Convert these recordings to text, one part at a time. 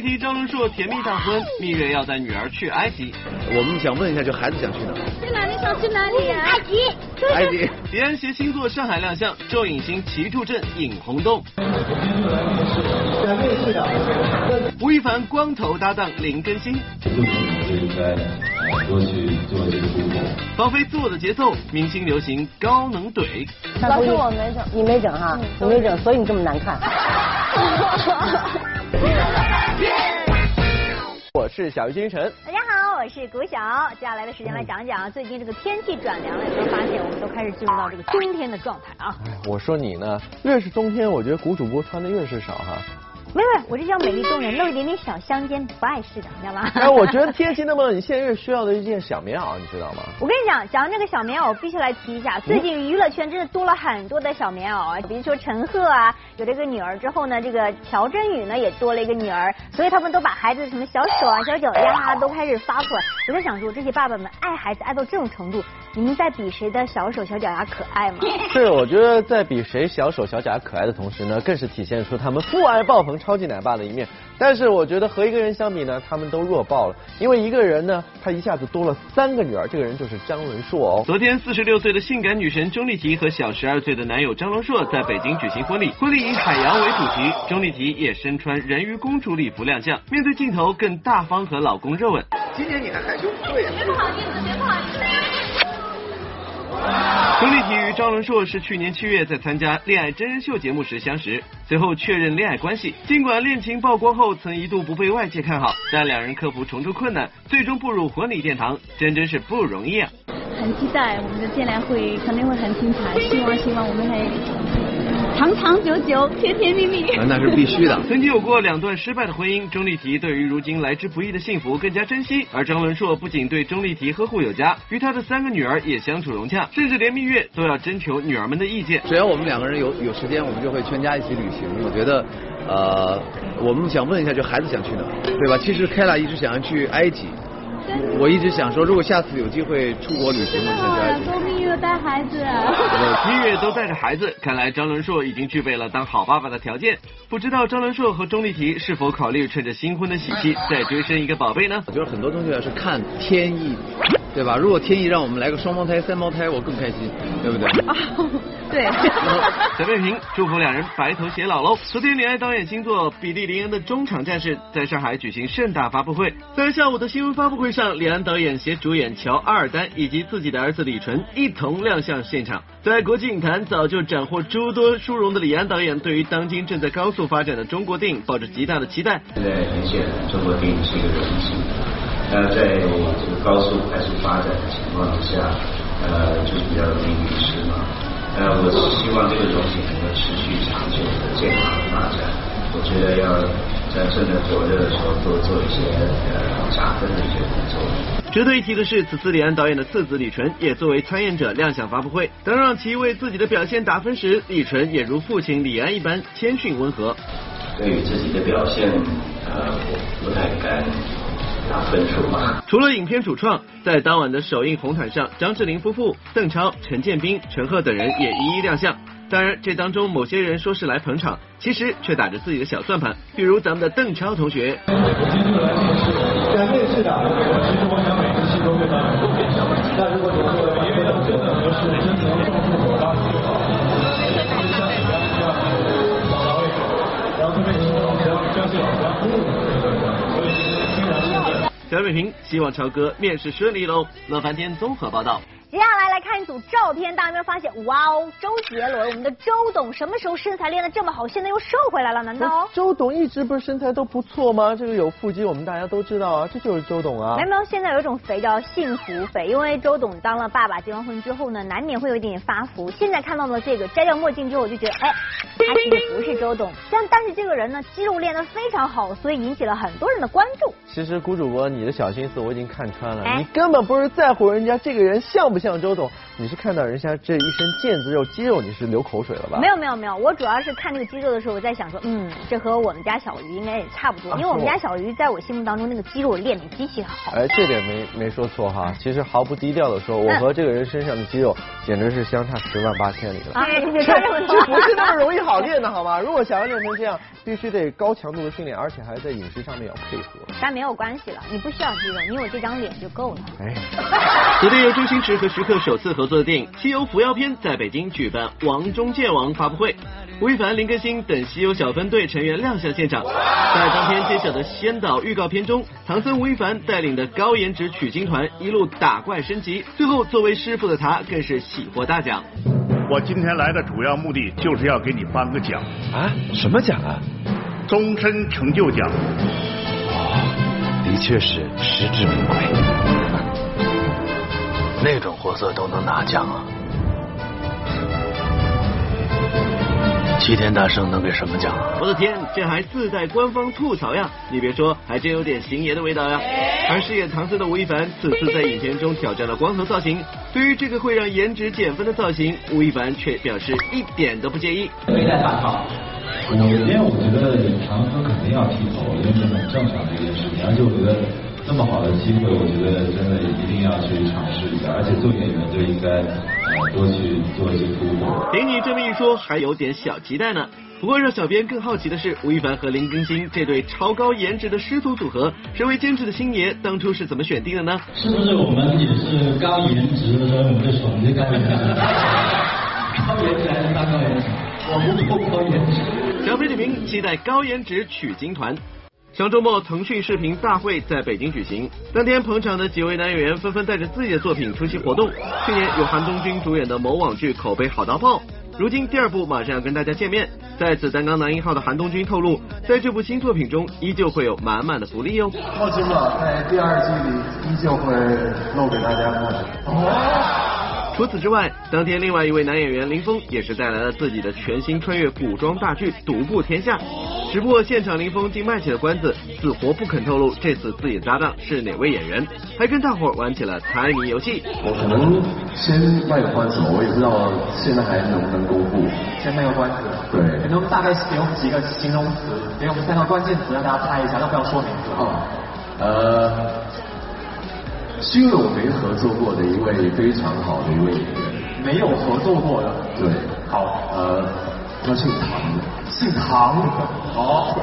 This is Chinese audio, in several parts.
丽缇、张伦硕甜蜜大婚，蜜月要带女儿去埃及。我们想问一下，这孩子想去哪？去哪里？想去哪里呀？埃及。埃及。李安携星座上海亮相，周影星齐助阵引轰动。吴亦凡光头搭档林更新。应该多去做一些突破。放飞自我的节奏，明星流行高能怼。老师我没整，你没整哈，你没整，所以你这么难看。我是小鱼星辰。大家好，我是谷晓。接下来的时间来讲讲最近这个天气转凉了，有没有发现我们都开始进入到这个冬天的状态啊？我说你呢，越是冬天，我觉得谷主播穿的越是少哈。没有，我这叫美丽动人，露一点点小香肩，不碍事的，你知道吗？哎，我觉得天气那么冷，你现在越需要的一件小棉袄，你知道吗？我跟你讲，讲到这个小棉袄，必须来提一下，最近娱乐圈真的多了很多的小棉袄啊，比如说陈赫啊，有这个女儿之后呢，这个乔振宇呢也多了一个女儿，所以他们都把孩子什么小手啊、小脚丫啊都开始发出来。我在想说，这些爸爸们爱孩子爱到这种程度，你们在比谁的小手小脚丫可爱吗？是，我觉得在比谁小手小脚丫可爱的同时呢，更是体现出他们父爱爆棚超级奶爸的一面。但是我觉得和一个人相比呢，他们都弱爆了。因为一个人呢，他一下子多了三个女儿，这个人就是张伦硕哦。昨天，四十六岁的性感女神钟丽缇和小十二岁的男友张伦硕在北京举行婚礼，婚礼以海洋为主题，钟丽缇也身穿人鱼公主礼服亮相，面对镜头更大方和老公热吻。今年你还害羞？对。别不好意思，别不好意思。钟丽缇与张伦硕是去年七月在参加恋爱真人秀节目时相识，随后确认恋爱关系。尽管恋情曝光后曾一度不被外界看好，但两人克服重重困难，最终步入婚礼殿堂，真真是不容易啊！很期待我们的见面会肯定会很精彩，希望希望我们还。长长久久，甜甜蜜蜜，那是必须的。曾经有过两段失败的婚姻，钟丽缇对于如今来之不易的幸福更加珍惜。而张伦硕不仅对钟丽缇呵护有加，与他的三个女儿也相处融洽，甚至连蜜月都要征求女儿们的意见。只要我们两个人有有时间，我们就会全家一起旅行。我觉得，呃，我们想问一下，就孩子想去哪，对吧？其实凯拉一直想要去埃及。我一直想说，如果下次有机会出国旅行，我就想去。都蜜月带孩子。蜜月都带着孩子，看来张伦硕已经具备了当好爸爸的条件。不知道张伦硕和钟丽缇是否考虑趁着新婚的喜气再追生一个宝贝呢？我觉得很多东西是看天意，对吧？如果天意让我们来个双胞胎、三胞胎，我更开心，对不对？对。小贝平祝福两人白头偕老喽。昨天，李安导演新作《比利林恩的中场战士》在上海举行盛大发布会，在下午的新闻发布会上，李安导演携主演乔阿尔丹以及自己的儿子李纯一同亮相现场。在国际影坛早就斩获诸多殊荣的李安导演，对于当今正在高速发展的中国电影抱着极大的期待。现在明显，中国电影是一个荣幸。那在这个高速快速发展的情况之下，呃，就是比较容易迷失嘛。呃，我希望这个东西能够持续长久的健康的发展。我觉得要在趁着火热的时候多做一些呃加分的一些工作。值得一提的是，此次李安导演的次子李纯也作为参演者亮相发布会。当让其为自己的表现打分时，李纯也如父亲李安一般谦逊温和。对于自己的表现，呃，我不太敢。除了影片主创，在当晚的首映红毯上，张智霖夫妇、邓超、陈建斌、陈赫等人也一一亮相。当然，这当中某些人说是来捧场，其实却打着自己的小算盘。比如咱们的邓超同学。我今天来面试，来面试的，其实我想每个戏都会当然变相。那如果你说因为真的合适，真的能帮助我，当然最好。然后这边请老乡，相信老乡。小美平希望超哥面试顺利喽。乐翻天综合报道。接下来来看一组照片，大家有没有发现？哇哦，周杰伦，我们的周董什么时候身材练得这么好，现在又瘦回来了？难道？周董一直不是身材都不错吗？这个有腹肌，我们大家都知道啊，这就是周董啊。没有没有，现在有一种肥叫幸福肥，因为周董当了爸爸，结完婚之后呢，难免会有一点点发福。现在看到了这个摘掉墨镜之后，我就觉得，哎，他其实不是周董，但但是这个人呢，肌肉练得非常好，所以引起了很多人的关注。其实，谷主播，你的小心思我已经看穿了，你根本不是在乎人家这个人像不像周董。你是看到人家这一身腱子肉、肌肉，你是流口水了吧？没有没有没有，我主要是看那个肌肉的时候，我在想说，嗯，这和我们家小鱼应该也差不多，因为我们家小鱼在我心目当中那个肌肉练的极其好。哎，这点没没说错哈。其实毫不低调的说，我和这个人身上的肌肉简直是相差十万八千里了。啊，你别这，这不是那么容易好练的好吗？如果想要练成这样，必须得高强度的训练，而且还在饮食上面要配合。但没有关系了，你不需要肌肉，你有这张脸就够了。哎，昨天由周星驰和徐克首次合作的电影《西游伏妖篇》在北京举办《王中剑王》发布会，吴亦凡、林更新等西游小分队成员亮相现场。在当天揭晓的先导预告片中，唐僧吴亦凡带领的高颜值取经团一路打怪升级，最后作为师傅的他更是喜获大奖。我今天来的主要目的就是要给你颁个奖啊！什么奖啊？终身成就奖。哦，的确是实至名归。那种货色都能拿奖啊？齐天大圣能给什么奖啊？我的天，这还自带官方吐槽呀！你别说，还真有点星爷的味道呀。而饰演唐僧的吴亦凡，此次在影片中挑战了光头造型。对于这个会让颜值减分的造型，吴亦凡却表示一点都不介意。没带反套。首先，我觉得唐僧肯定要剃头，因为这很正常的一件事情。而且，我觉得这么好的机会，我觉得真的一定要去尝试一下。而且，做演员就应该。多去做一些突破。听你这么一说，还有点小期待呢。不过让小编更好奇的是，吴亦凡和林更新这对超高颜值的师徒组合，身为监制的星爷当初是怎么选定的呢？是不是我们也是高颜值，所以我们就选这高颜值？高颜值还是大高颜值？我不够高颜值。小飞点评：期待高颜值取经团。上周末，腾讯视频大会在北京举行。当天捧场的几位男演员纷纷带着自己的作品出席活动。去年有韩东君主演的某网剧口碑好到爆，如今第二部马上要跟大家见面。在此担纲男一号的韩东君透露，在这部新作品中依旧会有满满的福利哟。放心吧，在第二季里依旧会露给大家看。除此之外，当天另外一位男演员林峰也是带来了自己的全新穿越古装大剧《独步天下》。只不过现场林峰竟卖起了关子，死活不肯透露这次自己的搭档是哪位演员，还跟大伙玩起了猜谜游戏。我可能先卖个关子，我也不知道现在还能不能公布。先卖个关子。对。你能大概给我们几个形容词，给我们三个关键词让大家猜一下，要不要说名字。哦。呃，新有没合作过的一位非常好的一位演员。没有合作过的。对。好。呃，他姓唐。姓唐，好。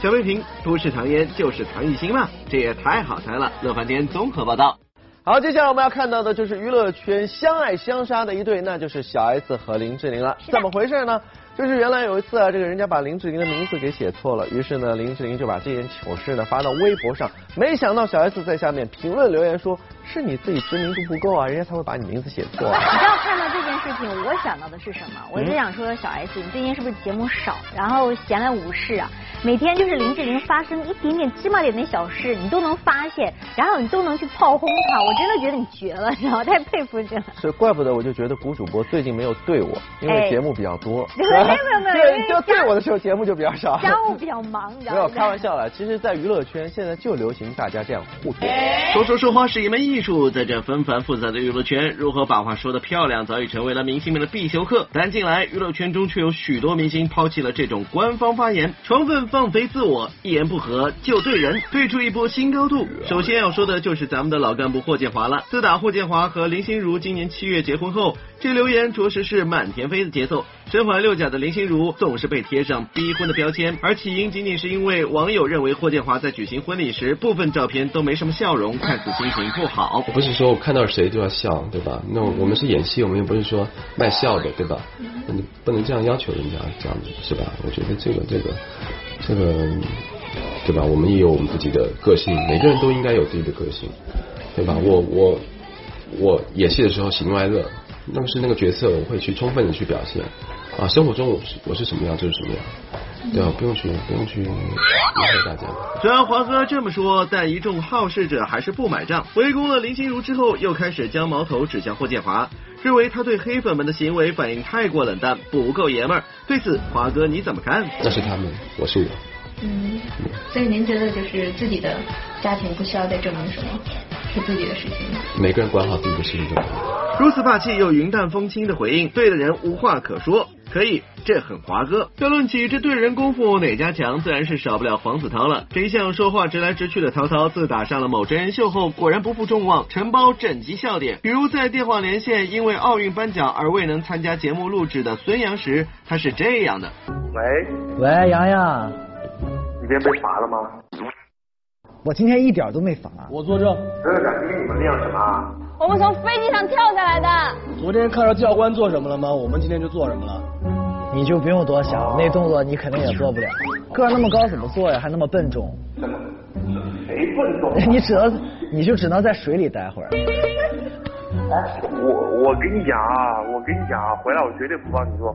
小微评：不是唐嫣就是唐艺昕嘛，这也太好猜了。乐翻天综合报道。好，接下来我们要看到的就是娱乐圈相爱相杀的一对，那就是小 S 和林志玲了。怎么回事呢？就是原来有一次啊，这个人家把林志玲的名字给写错了，于是呢，林志玲就把这件糗事呢发到微博上，没想到小 S 在下面评论留言说。是你自己知名度不够啊，人家才会把你名字写错。你知道看到这件事情，我想到的是什么？我就想说，小 S，你最近是不是节目少，然后闲来无事啊？每天就是林志玲发生一点点芝麻点的小事，你都能发现，然后你都能去炮轰她。我真的觉得你绝了，你知道吗？太佩服你了。是，怪不得我就觉得古主播最近没有对我，因为节目比较多。没有没有没有，就对我的时候节目就比较少。家务比较忙，你知道吗？没有开玩笑了，其实，在娱乐圈现在就流行大家这样互怼。说说说话是一门艺术，在这。纷繁复杂的娱乐圈，如何把话说的漂亮，早已成为了明星们的必修课。但近来娱乐圈中却有许多明星抛弃了这种官方发言，充分放飞自我，一言不合就对人，退出一波新高度。首先要说的就是咱们的老干部霍建华了。自打霍建华和林心如今年七月结婚后，这留言着实是满天飞的节奏。身怀六甲的林心如总是被贴上逼婚的标签，而起因仅仅是因为网友认为霍建华在举行婚礼时部分照片都没什么笑容，看似心情不好。不是说我看到谁都要笑，对吧？那我们是演戏，我们又不是说卖笑的，对吧？你不能这样要求人家，这样子是吧？我觉得这个这个这个，对吧？我们也有我们自己的个性，每个人都应该有自己的个性，对吧？我我我演戏的时候喜怒哀乐。那么是那个角色，我会去充分的去表现啊。生活中我是我是什么样就是什么样，对啊，不用去不用去迎合大家。虽然华哥这么说，但一众好事者还是不买账。围攻了林心如之后，又开始将矛头指向霍建华，认为他对黑粉们的行为反应太过冷淡，不够爷们儿。对此，华哥你怎么看？那是他们，我是我。嗯，所以您觉得就是自己的家庭不需要再证明什么？是自己的事情。每个人管好自己的事情就可以。如此霸气又云淡风轻的回应，对的人无话可说。可以，这很华哥。要论起这对人功夫哪家强，自然是少不了黄子韬了。这一向说话直来直去的曹操，自打上了某真人秀后，果然不负众望，承包整集笑点。比如在电话连线因为奥运颁奖而未能参加节目录制的孙杨时，他是这样的：喂喂，洋洋，你今天被罚了吗？我今天一点都没罚。我作证。真的假的？你们练什么？我们从飞机上跳下来的。昨天看到教官做什么了吗？我们今天就做什么了。你就不用多想，那动作你肯定也做不了。个儿那么高怎么做呀？还那么笨重。谁笨重？你只能，你就只能在水里待会儿。哎，我我跟你讲啊，我跟你讲啊，回来我绝对不帮你做，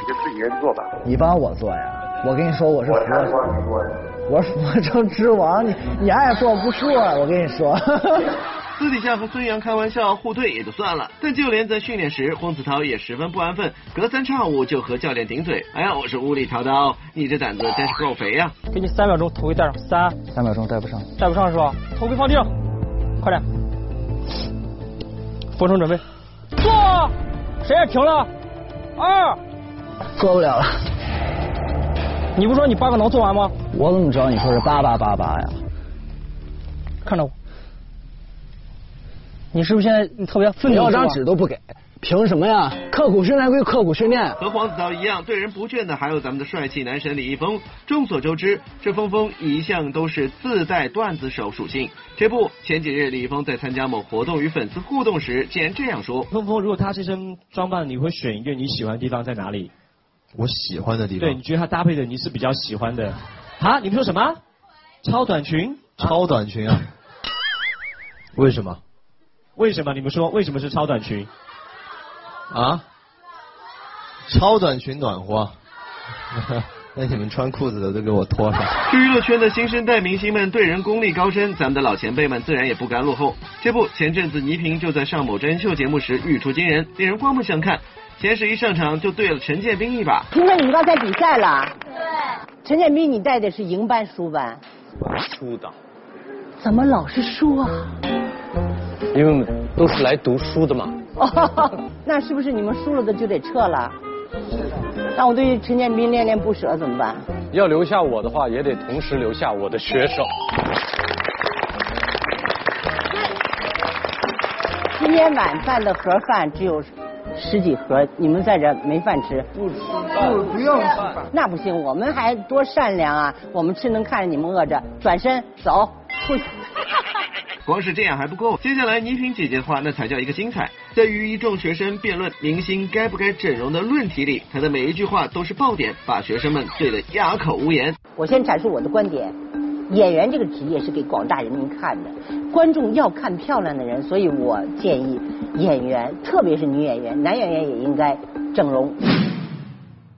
你就自己人做吧。你帮我做呀？我跟你说，我是我才不帮你做。我是佛城之王，你你爱做不做？我跟你说。私底下和孙杨开玩笑互怼也就算了，但就连在训练时，黄子韬也十分不安分，隔三差五就和教练顶嘴。哎呀，我是无力滔滔，你这胆子真是够肥呀！给你三秒钟，头盔戴上，三，三秒钟戴不上，戴不上是吧？头盔放地上，快点，风声准备，做，谁也停了，二，做不了了。你不说你八个能做完吗？我怎么知道你说是八八八八呀？看着我。你是不是现在特别愤怒？要张纸都不给，凭什么呀？刻苦训练归刻苦训练。和黄子韬一样，对人不倦的还有咱们的帅气男神李易峰。众所周知，这峰峰一向都是自带段子手属性。这不，前几日李易峰在参加某活动与粉丝互动时，竟然这样说：峰峰，如果他这身装扮，你会选一个你喜欢的地方在哪里？我喜欢的地方。对，你觉得他搭配的你是比较喜欢的？啊？你们说什么？超短裙？超短裙啊？为什么？为什么？你们说为什么是超短裙？啊？超短裙暖和。那你们穿裤子的都给我脱上。娱乐圈的新生代明星们对人功力高深，咱们的老前辈们自然也不甘落后。这不，前阵子倪萍就在上某真人秀节目时语出惊人，令人刮目相看。先是一上场就对了陈建斌一把。听说你们要在比赛了？对。陈建斌，你带的是赢班输班？输的。怎么老是输啊？因为我们都是来读书的嘛。哦，那是不是你们输了的就得撤了？那我对陈建斌恋恋不舍怎么办？要留下我的话，也得同时留下我的学生。今天晚饭的盒饭只有十几盒，你们在这没饭吃？不吃饭，不要吃饭。那不行，我们还多善良啊！我们吃能看着你们饿着，转身走出去。光是这样还不够，接下来倪萍姐姐的话那才叫一个精彩。在与一众学生辩论明星该不该整容的论题里，她的每一句话都是爆点，把学生们怼得哑口无言。我先阐述我的观点：演员这个职业是给广大人民看的，观众要看漂亮的人，所以我建议演员，特别是女演员，男演员也应该整容。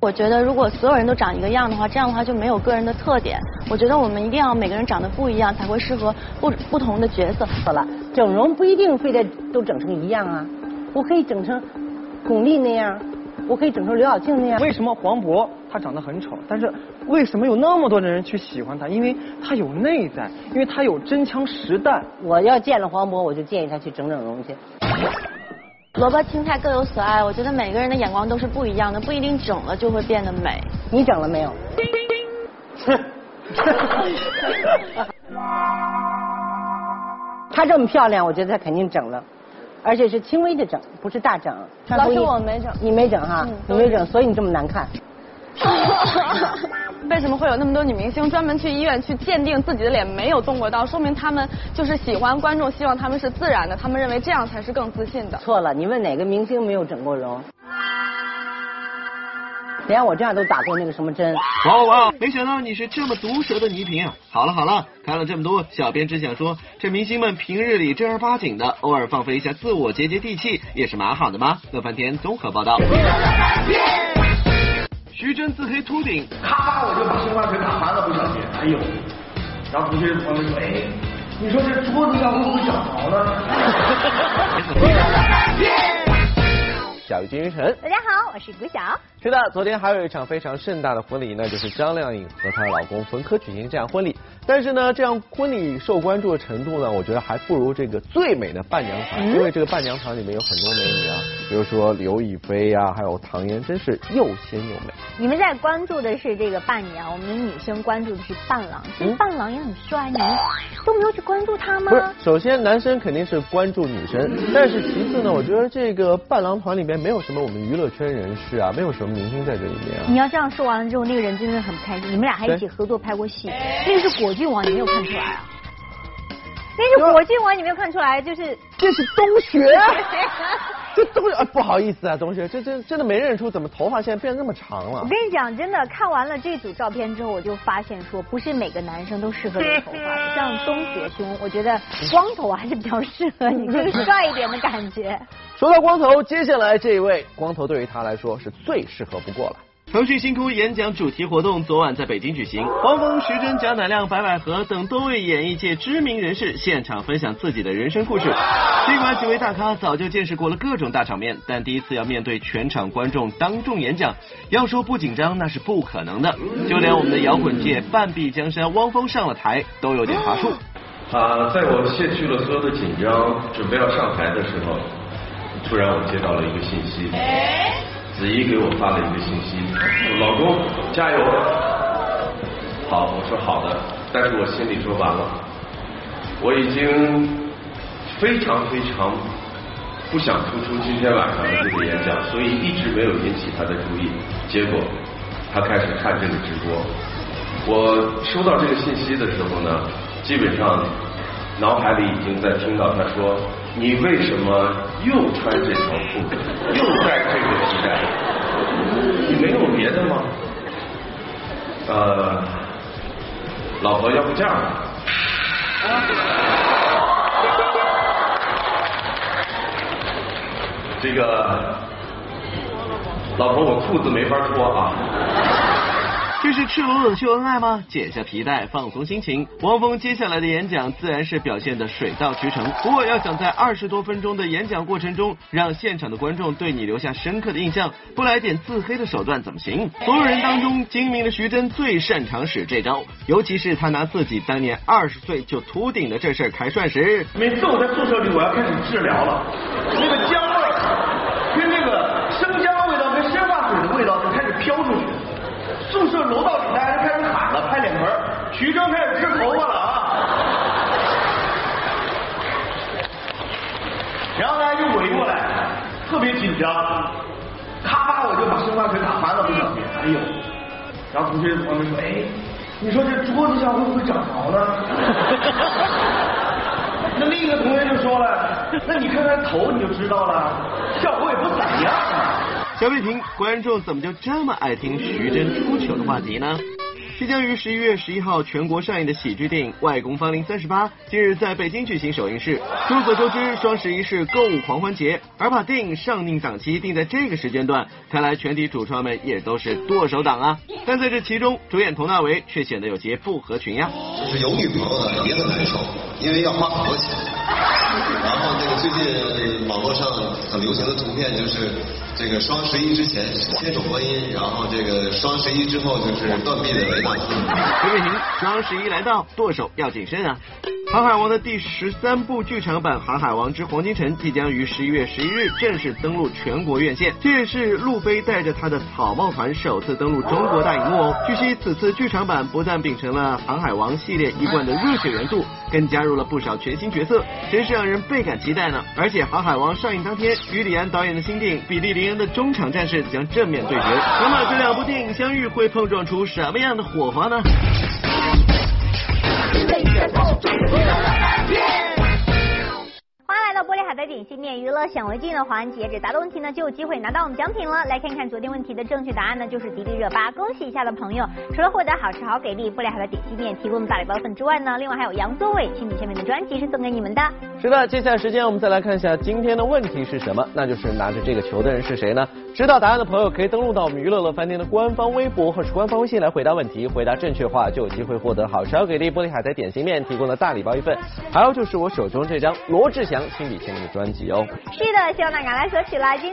我觉得如果所有人都长一个样的话，这样的话就没有个人的特点。我觉得我们一定要每个人长得不一样，才会适合不不同的角色。好了，整容不一定非得都整成一样啊，我可以整成巩俐那样，我可以整成刘晓庆那样。为什么黄渤他长得很丑，但是为什么有那么多的人去喜欢他？因为他有内在，因为他有真枪实弹。我要见了黄渤，我就建议他去整整容去。萝卜青菜各有所爱，我觉得每个人的眼光都是不一样的，不一定整了就会变得美。你整了没有？他这么漂亮，我觉得他肯定整了，而且是轻微的整，不是大整。老师，我没整。你没整哈？你没整，所以你这么难看。为什么会有那么多女明星专门去医院去鉴定自己的脸没有动过刀？说明他们就是喜欢观众，希望他们是自然的，他们认为这样才是更自信的。错了，你问哪个明星没有整过容？连我这样都打过那个什么针。哇哇！没想到你是这么毒舌的倪萍啊！好了好了，看了这么多，小编只想说，这明星们平日里正儿八经的，偶尔放飞一下自我，接接地气，也是蛮好的嘛。乐翻天综合报道。徐峥自黑秃顶，咔我就把申花拳打翻了，不小心，哎呦！然后同学朋友说，哎，你说这桌子上会不会长毛呢？小鱼金鱼城，大家好，我是谷晓。是的，昨天还有一场非常盛大的婚礼，那就是张靓颖和她的老公冯轲举行这样婚礼。但是呢，这样婚礼受关注的程度呢，我觉得还不如这个最美的伴娘团，因为这个伴娘团里面有很多美女啊，比如说刘亦菲啊，还有唐嫣，真是又仙又美。你们在关注的是这个伴娘，我们女生关注的是伴郎。其实伴郎也很帅，你们都没有去关注他吗？不是，首先男生肯定是关注女生，但是其次呢，我觉得这个伴郎团里面没有什么我们娱乐圈人士啊，没有什么明星在这里面啊。你要这样说完了之后，那个人真的很不开心。你们俩还一起合作拍过戏，那个是果郡王，你没有看出来啊？那是果郡王，你没有看出来？就是这是东学，这东学啊，不好意思啊，同学，这这真的没认出，怎么头发现在变那么长了？我跟你讲，真的看完了这组照片之后，我就发现说，不是每个男生都适合留头发，像东雪兄，我觉得光头还是比较适合你，更帅一点的感觉。说到光头，接下来这一位光头对于他来说是最适合不过了。腾讯星空演讲主题活动昨晚在北京举行，汪峰、徐峥、贾乃亮、白百合等多位演艺界知名人士现场分享自己的人生故事。尽管几位大咖早就见识过了各种大场面，但第一次要面对全场观众当众演讲，要说不紧张那是不可能的。就连我们的摇滚界半壁江山汪峰上了台都有点乏术。啊，在我卸去了所有的紧张，准备要上台的时候，突然我接到了一个信息。子怡给我发了一个信息，老公加油。好，我说好的，但是我心里说完了，我已经非常非常不想突出今天晚上的这个演讲，所以一直没有引起他的注意。结果他开始看这个直播，我收到这个信息的时候呢，基本上脑海里已经在听到他说。你为什么又穿这条裤子，又戴这个皮带？你没有别的吗？呃，老婆，要不这样吧？这个，老婆，我裤子没法脱啊。这是赤裸裸的秀恩爱吗？解下皮带，放松心情。汪峰接下来的演讲自然是表现的水到渠成。不过要想在二十多分钟的演讲过程中，让现场的观众对你留下深刻的印象，不来点自黑的手段怎么行？所有人当中，精明的徐峥最擅长使这招，尤其是他拿自己当年二十岁就秃顶的这事儿开涮时。每次我在宿舍里，我要开始治疗了，那个姜味跟那个生姜味道跟鲜花水的味道就开始飘出去。宿舍楼道里大家就开始喊了，拍脸盆徐峥开始治头发了啊！然后大家就围过来，特别紧张，咔吧我就把生发水打翻了不少遍，哎呦！然后同学旁边说，哎，你说这桌子上会不会长毛呢？那另一个同学就说了，那你看看头你就知道了，效果也不咋样啊。小北平，观众怎么就这么爱听徐峥出糗的话题呢？即将于十一月十一号全国上映的喜剧电影《外公芳龄三十八》，近日在北京举行首映式。众所周知，双十一是购物狂欢节，而把电影上映档期定在这个时间段，看来全体主创们也都是剁手党啊。但在这其中，主演佟大为却显得有些不合群呀。就是有女朋友的也很难受，因为要花很多钱。然后那个最近网络上很流行的图片就是。这个双十一之前牵手观音，然后这个双十一之后就是断臂的维纳斯。刘伟霆，双十一来到，剁手要谨慎啊！《航海王》的第十三部剧场版《航海王之黄金城》即将于十一月十一日正式登陆全国院线，这也是路飞带着他的草帽团首次登陆中国大荧幕哦。据悉，此次剧场版不但秉承了《航海王》系列一贯的热血元素，更加入了不少全新角色，真是让人倍感期待呢。而且，《航海王》上映当天，与李安导演的新电影《比利林恩的中场战士》将正面对决。那么，这两部电影相遇会碰撞出什么样的火花呢？点心面娱乐显微镜的环节，只答对问题呢就有机会拿到我们奖品了。来看一看昨天问题的正确答案呢，就是迪丽热巴。恭喜一下的朋友，除了获得好吃好给力玻璃海的点心面提供的大礼包份之外呢，另外还有杨宗纬亲笔签名的专辑是送给你们的。是的，接下来时间我们再来看一下今天的问题是什么，那就是拿着这个球的人是谁呢？知道答案的朋友可以登录到我们娱乐乐饭店的官方微博或是官方微信来回答问题，回答正确的话就有机会获得好吃好给力玻璃海苔点心面提供的大礼包一份，还有就是我手中这张罗志祥亲笔签名的专专辑哦。是的，希望大家来索取啦！今天。